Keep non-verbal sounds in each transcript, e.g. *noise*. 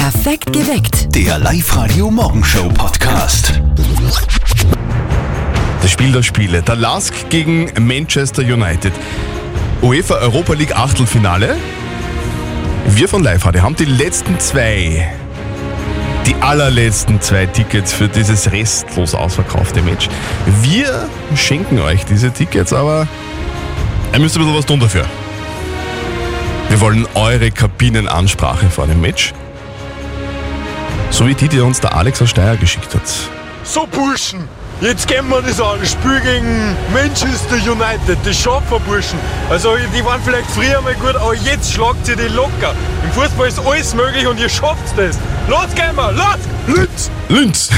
Perfekt geweckt. Der Live-Radio Morgenshow Podcast. Das Spiel der Spiele. Der Lask gegen Manchester United. UEFA Europa League Achtelfinale. Wir von Live Radio haben die letzten zwei, die allerletzten zwei Tickets für dieses restlos ausverkaufte Match. Wir schenken euch diese Tickets, aber ihr müsst ein bisschen was tun dafür. Wir wollen eure Kabinenansprache vor dem Match. So wie die, die uns der Alex aus Steyr geschickt hat. So Burschen, jetzt gehen wir das an. Spiel gegen Manchester United, das schaffen wir Burschen. Also die waren vielleicht früher mal gut, aber jetzt schlagt ihr die locker. Im Fußball ist alles möglich und ihr schafft das. Los gehen wir, los! Linz! Linz!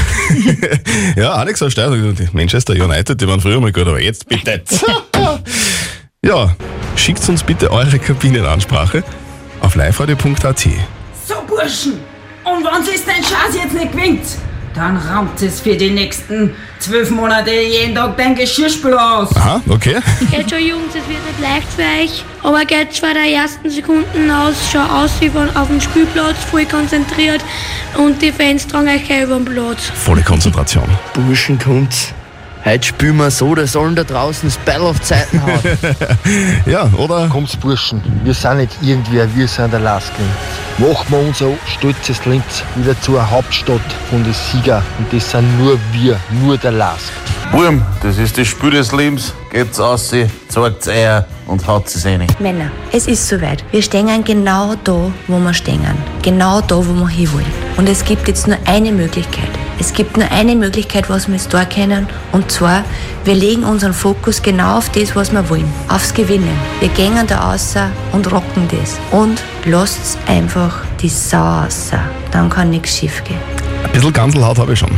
*laughs* ja, Alex aus Steyr gesagt, Manchester United, die waren früher mal gut, aber jetzt bitte. *laughs* ja, schickt uns bitte eure Kabinenansprache auf liveradio.at. So, Burschen, und wenn es dein Schatz jetzt nicht gewinnt, dann raumt es für die nächsten zwölf Monate jeden Tag dein Geschirrspüler aus. Aha, okay. Geht schon, Jungs, es wird nicht leicht für euch. Aber geht zwar der ersten Sekunden aus, schon aus wie von auf dem Spielplatz, voll konzentriert. Und die Fans tragen euch gleich über den Platz. Volle Konzentration. Burschen kommt's. Heute spielen wir so, da sollen da draußen das Ball auf die Seiten hauen. *laughs* Ja, oder? Kommt's Burschen, wir sind nicht irgendwer, wir sind der Lasking. Machen wir unser stolzes Linz wieder zur Hauptstadt von den Sieger. Und das sind nur wir, nur der Lask. Burm, das ist das Spiel des Lebens. Geht's aus, zeigt's Eier und haut es rein. Männer, es ist soweit. Wir stehen genau da, wo wir stehen. Genau da, wo wir hinwollen. Und es gibt jetzt nur eine Möglichkeit. Es gibt nur eine Möglichkeit, was wir jetzt da können. Und zwar, wir legen unseren Fokus genau auf das, was wir wollen. Aufs Gewinnen. Wir gehen da raus und rocken das. Und lasst's einfach die Sau raus. Dann kann nichts schief gehen. Ein bisschen Ganselhaut habe ich schon.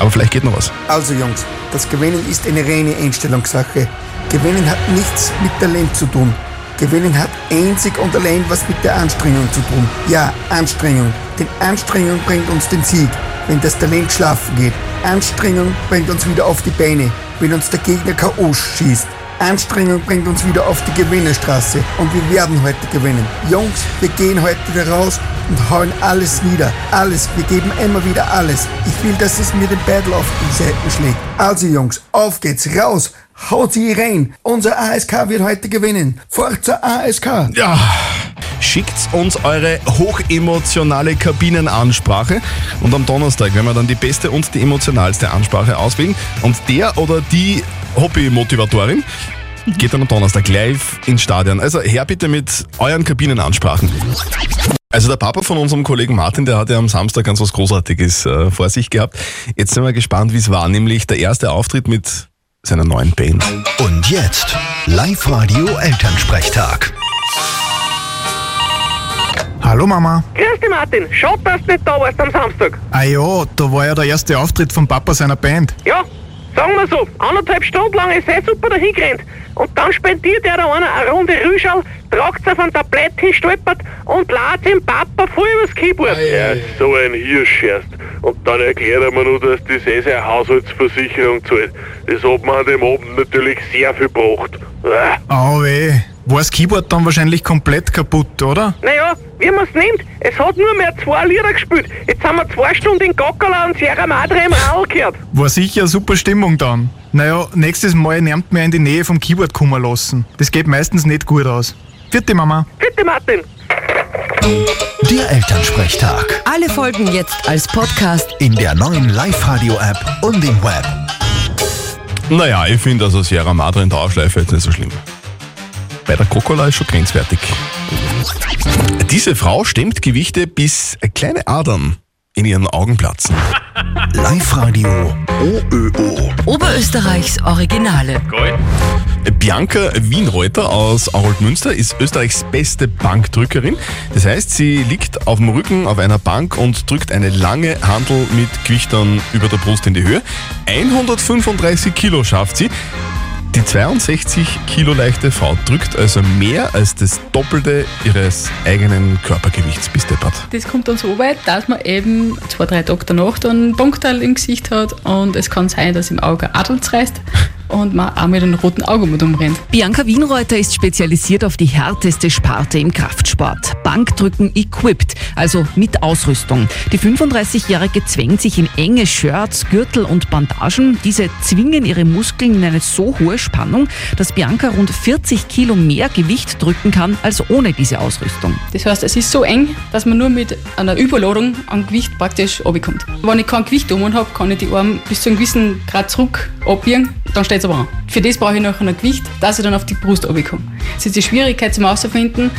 Aber vielleicht geht noch was. Also Jungs, das Gewinnen ist eine reine Einstellungssache. Gewinnen hat nichts mit Talent zu tun. Gewinnen hat einzig und allein was mit der Anstrengung zu tun. Ja, Anstrengung. Denn Anstrengung bringt uns den Sieg, wenn das Talent schlafen geht. Anstrengung bringt uns wieder auf die Beine, wenn uns der Gegner K.O. schießt. Anstrengung bringt uns wieder auf die Gewinnerstraße und wir werden heute gewinnen. Jungs, wir gehen heute wieder raus und hauen alles nieder. Alles, wir geben immer wieder alles. Ich will, dass es mir den Battle auf die Seiten schlägt. Also Jungs, auf geht's, raus, haut sie rein. Unser ASK wird heute gewinnen. Forza ASK. Ja, schickt uns eure hochemotionale Kabinenansprache und am Donnerstag werden wir dann die beste und die emotionalste Ansprache auswählen und der oder die Hobby-Motivatorin geht dann am Donnerstag live ins Stadion. Also her bitte mit euren Kabinenansprachen. Also der Papa von unserem Kollegen Martin, der hat ja am Samstag ganz was Großartiges äh, vor sich gehabt. Jetzt sind wir gespannt, wie es war, nämlich der erste Auftritt mit seiner neuen Band. Und jetzt Live-Radio Elternsprechtag. Hallo Mama. Grüß dich Martin, schade, dass du nicht da warst am Samstag. Ah ja, da war ja der erste Auftritt von Papa seiner Band. Ja, sagen wir so, anderthalb Stunden lang ist er super dahin gerannt. Und dann spendiert er da einer eine Runde Rüschal, tragt auf ein Tablett hinstolpert und lädt dem Papa voll übers Keyboard. Ja, so ein Hirsch erst. Und dann erklärt er mir nur, dass das eh seine Haushaltsversicherung zahlt. Das hat mir an dem Abend natürlich sehr viel gebracht. Ah. Au weh. War das Keyboard dann wahrscheinlich komplett kaputt, oder? Naja, wie man es nimmt, es hat nur mehr zwei Lieder gespielt. Jetzt haben wir zwei Stunden in Gockala und Sierra Madre im Rall gehört. War sicher eine super Stimmung dann. Naja, nächstes Mal nehmt mir in die Nähe vom Keyboard kommen lassen. Das geht meistens nicht gut aus. Vierte Mama. Bitte Martin. Der Elternsprechtag. Alle Folgen jetzt als Podcast. In der neuen Live-Radio-App und im Web. Naja, ich finde also Sierra Madre in Dauerschleife jetzt nicht so schlimm. Bei der Coca-Cola ist schon grenzwertig. Diese Frau stemmt Gewichte bis kleine Adern in ihren Augen platzen. Live-Radio OÖO. Oberösterreichs Originale. Bianca Wienreuter aus Arold-Münster ist Österreichs beste Bankdrückerin. Das heißt, sie liegt auf dem Rücken auf einer Bank und drückt eine lange Handel mit Gewichtern über der Brust in die Höhe. 135 Kilo schafft sie. Die 62 Kilo leichte Frau drückt also mehr als das Doppelte ihres eigenen Körpergewichts bis deppert. Das kommt dann so weit, dass man eben zwei, drei Tage danach dann ein Punkteil im Gesicht hat und es kann sein, dass im Auge Adel reißt und man auch mit einem roten Auge mit umrennt. Bianca Wienreuter ist spezialisiert auf die härteste Sparte im Kraftsport. Bankdrücken equipped, also mit Ausrüstung. Die 35-Jährige zwängt sich in enge Shirts, Gürtel und Bandagen. Diese zwingen ihre Muskeln in eine so hohe Spannung, dass Bianca rund 40 Kilo mehr Gewicht drücken kann als ohne diese Ausrüstung. Das heißt, es ist so eng, dass man nur mit einer Überladung an Gewicht praktisch runterkommt. Wenn ich kein Gewicht um habe, kann ich die Arme bis zu einem gewissen Grad zurück abbiegen, dann steht es aber an. Für das brauche ich noch ein Gewicht, dass ich dann auf die Brust runterkomme. Das ist die Schwierigkeit zum Herausfinden.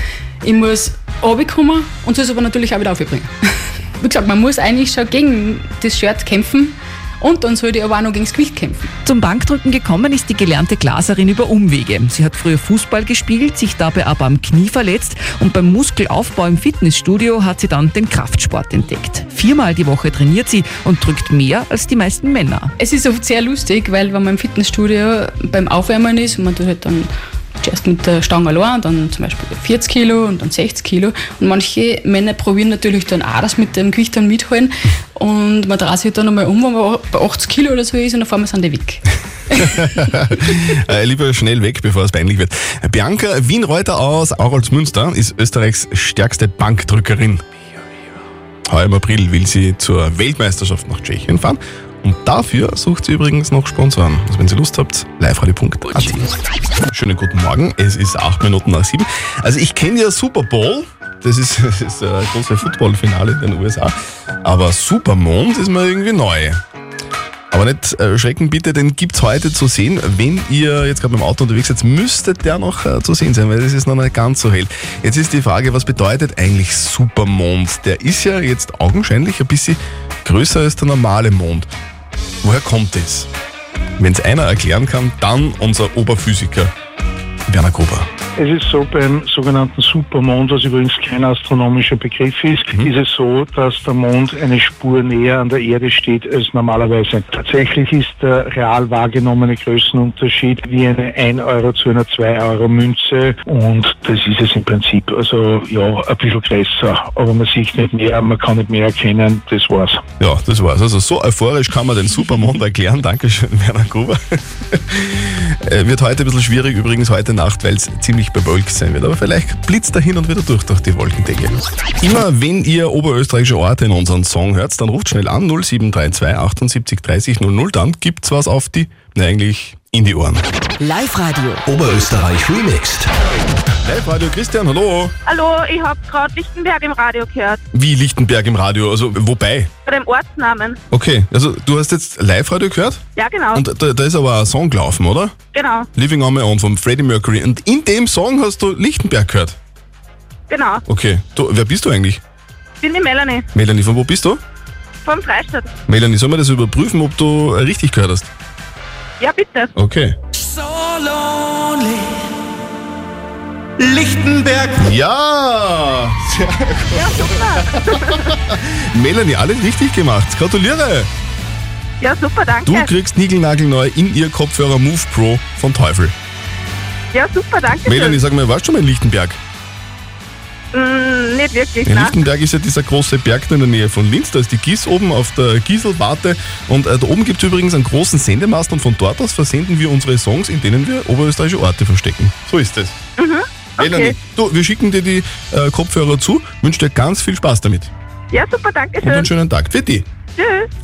Ich muss runterkommen und soll es aber natürlich auch wieder aufbringen. *laughs* Wie gesagt, man muss eigentlich schon gegen das Shirt kämpfen und dann sollte ich aber auch noch gegen das Gewicht kämpfen. Zum Bankdrücken gekommen ist die gelernte Glaserin über Umwege. Sie hat früher Fußball gespielt, sich dabei aber am Knie verletzt und beim Muskelaufbau im Fitnessstudio hat sie dann den Kraftsport entdeckt. Viermal die Woche trainiert sie und drückt mehr als die meisten Männer. Es ist oft sehr lustig, weil wenn man im Fitnessstudio beim Aufwärmen ist und man tut halt dann zuerst mit der Stange allein, dann zum Beispiel 40 Kilo und dann 60 Kilo. Und manche Männer probieren natürlich dann auch das mit dem Gewicht dann mitholen. Und man dreht sich dann einmal um, wenn man bei 80 Kilo oder so ist und auf einmal sind die weg. *laughs* äh, lieber schnell weg, bevor es peinlich wird. Bianca Wienreuter aus Auralsmünster ist Österreichs stärkste Bankdrückerin. Heuer im April will sie zur Weltmeisterschaft nach Tschechien fahren. Und dafür sucht sie übrigens noch Sponsoren. Also wenn Sie Lust habt, liveradio.at. Schönen guten Morgen, es ist acht Minuten nach sieben. Also ich kenne ja Super Bowl, das ist, *laughs* das ein großes Footballfinale in den USA. Aber Supermond ist mir irgendwie neu. Aber nicht äh, schrecken bitte, den gibt es heute zu sehen. Wenn ihr jetzt gerade mit dem Auto unterwegs seid, müsste der noch äh, zu sehen sein, weil es ist noch nicht ganz so hell. Jetzt ist die Frage, was bedeutet eigentlich Supermond? Der ist ja jetzt augenscheinlich ein bisschen größer als der normale Mond. Woher kommt das? Wenn es einer erklären kann, dann unser Oberphysiker Werner Gruber. Es ist so, beim sogenannten Supermond, was übrigens kein astronomischer Begriff ist, Mhm. ist es so, dass der Mond eine Spur näher an der Erde steht als normalerweise. Tatsächlich ist der real wahrgenommene Größenunterschied wie eine 1 Euro zu einer 2 Euro Münze und das ist es im Prinzip. Also ja, ein bisschen größer, aber man sieht nicht mehr, man kann nicht mehr erkennen, das war's. Ja, das war's. Also so euphorisch kann man den Supermond erklären. Dankeschön, Werner Gruber. *laughs* Äh, wird heute ein bisschen schwierig übrigens heute Nacht, weil es ziemlich bewölkt sein wird. Aber vielleicht blitzt er hin und wieder durch durch die Wolkendecke. Immer wenn ihr oberösterreichische Orte in unseren Song hört, dann ruft schnell an 0732 78 30 00. Dann gibt's was auf die, ne eigentlich in die Ohren. Live-Radio. Oberösterreich remixed. Live-Radio Christian, hallo. Hallo, ich habe gerade Lichtenberg im Radio gehört. Wie Lichtenberg im Radio, also wobei? Bei dem Ortsnamen. Okay, also du hast jetzt Live-Radio gehört? Ja, genau. Und da, da ist aber ein Song gelaufen, oder? genau, Living on My Own von Freddie Mercury. Und in dem Song hast du Lichtenberg gehört. genau. Okay, du, wer bist du eigentlich? Ich bin die Melanie Melanie, von wo bist du? vom Freistadt. Melanie, sollen wir das überprüfen, ob du richtig gehört hast? Ja, bitte. Okay. So lonely. Lichtenberg. Ja! Ja, super. *laughs* Melanie, alles richtig gemacht. Gratuliere! ja, super, danke. Du kriegst niegelnagelneu in ihr Kopfhörer Move Pro von Teufel. ja, super, danke. Melanie, sag mal, warst du schon mal in Lichtenberg? Mm, nicht wirklich, In. Lichtenberg ist ja dieser große Berg in der Nähe von Linz, da ist die Gieß oben auf der Gieselwarte und äh, da oben gibt es übrigens einen großen Sendemast und von dort aus versenden wir unsere Songs, in denen wir oberösterreichische Orte verstecken. So ist es. Mhm. Okay. du, wir schicken dir die äh, Kopfhörer zu, wünschen dir ganz viel Spaß damit Ja, super, danke und einen schön. schönen Tag. Für. Tschüss.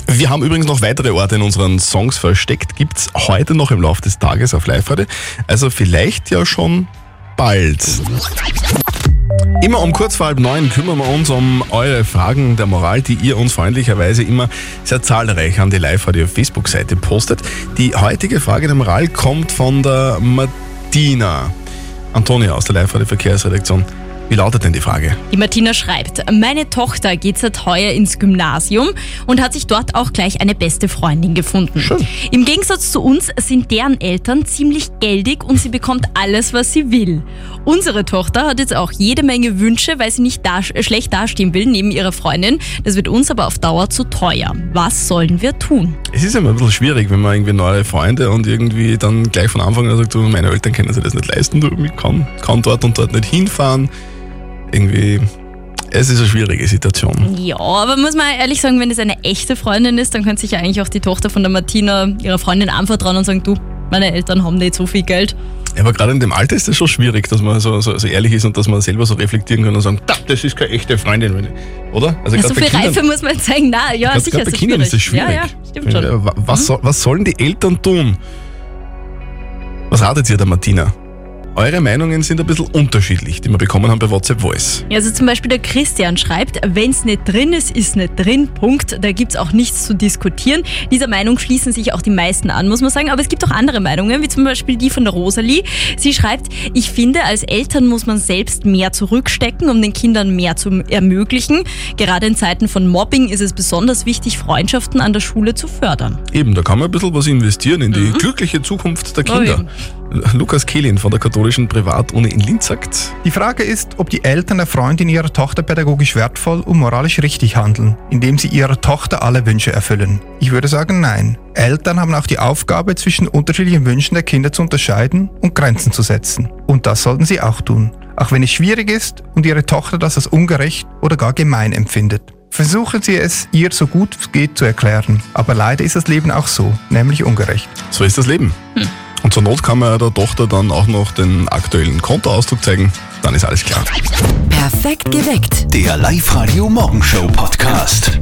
Wir haben übrigens noch weitere Orte in unseren Songs versteckt, gibt's heute noch im Laufe des Tages auf Live-Radio. Also vielleicht ja schon bald. Immer um kurz vor halb neun kümmern wir uns um eure Fragen der Moral, die ihr uns freundlicherweise immer sehr zahlreich an die Live-Radio-Facebook-Seite postet. Die heutige Frage der Moral kommt von der Martina. Antonia aus der Live-Radio-Verkehrsredaktion. Wie lautet denn die Frage? Die Martina schreibt, meine Tochter geht seit heuer ins Gymnasium und hat sich dort auch gleich eine beste Freundin gefunden. Im Gegensatz zu uns sind deren Eltern ziemlich geldig und sie bekommt alles, was sie will. Unsere Tochter hat jetzt auch jede Menge Wünsche, weil sie nicht da, schlecht dastehen will neben ihrer Freundin. Das wird uns aber auf Dauer zu teuer. Was sollen wir tun? Es ist immer ein bisschen schwierig, wenn man irgendwie neue Freunde und irgendwie dann gleich von Anfang an sagt, du, meine Eltern können sich das nicht leisten, du, ich kann, kann dort und dort nicht hinfahren. Irgendwie, es ist eine schwierige Situation. Ja, aber muss man ehrlich sagen, wenn es eine echte Freundin ist, dann könnte sich ja eigentlich auch die Tochter von der Martina ihrer Freundin anvertrauen und sagen, du, Meine Eltern haben nicht so viel Geld. Ja, aber gerade in dem Alter ist das schon schwierig, dass man so, so, so ehrlich ist und dass man selber so reflektieren kann und sagen, "Da, das ist keine echte Freundin. wenn ich-" Oder? Also Ja, so viel Kindern- Reife muss man sagen. Na, ja, gerade- sicher ist bei es Kindern schwierig. ist das schwierig. Ja, ja, stimmt schon. Wa- Was, soll, was sollen die Eltern tun? Was ratet ihr der Martina? Eure Meinungen sind ein bisschen unterschiedlich, die wir bekommen haben bei WhatsApp Voice. Ja, also zum Beispiel der Christian schreibt, wenn es nicht drin ist, ist nicht drin, Punkt. Da gibt's auch nichts zu diskutieren. Dieser Meinung schließen sich auch die meisten an, muss man sagen. Aber es gibt auch andere Meinungen, wie zum Beispiel die von der Rosalie. Sie schreibt, ich finde, als Eltern muss man selbst mehr zurückstecken, um den Kindern mehr zu ermöglichen. Gerade in Zeiten von Mobbing ist es besonders wichtig, Freundschaften an der Schule zu fördern. Eben, da kann man ein bisschen was investieren in die glückliche Zukunft der Oh, Kinder. Lukas Kehlin von der katholischen Privatuni in Linz sagt, Die Frage ist, ob die Eltern der Freundin ihrer Tochter pädagogisch wertvoll und moralisch richtig handeln, indem sie ihrer Tochter alle Wünsche erfüllen. Ich würde sagen, nein. Eltern haben auch die Aufgabe, zwischen unterschiedlichen Wünschen der Kinder zu unterscheiden und Grenzen zu setzen. Und das sollten sie auch tun. Auch wenn es schwierig ist und ihre Tochter das als ungerecht oder gar gemein empfindet. Versuchen Sie es ihr so gut es geht zu erklären. Aber leider ist das Leben auch so, nämlich ungerecht. so ist das Leben. Und zur Not kann man ja der Tochter dann auch noch den aktuellen Kontoauszug zeigen, dann ist alles klar. Perfekt geweckt. Der Live-Radio Morgenshow Podcast.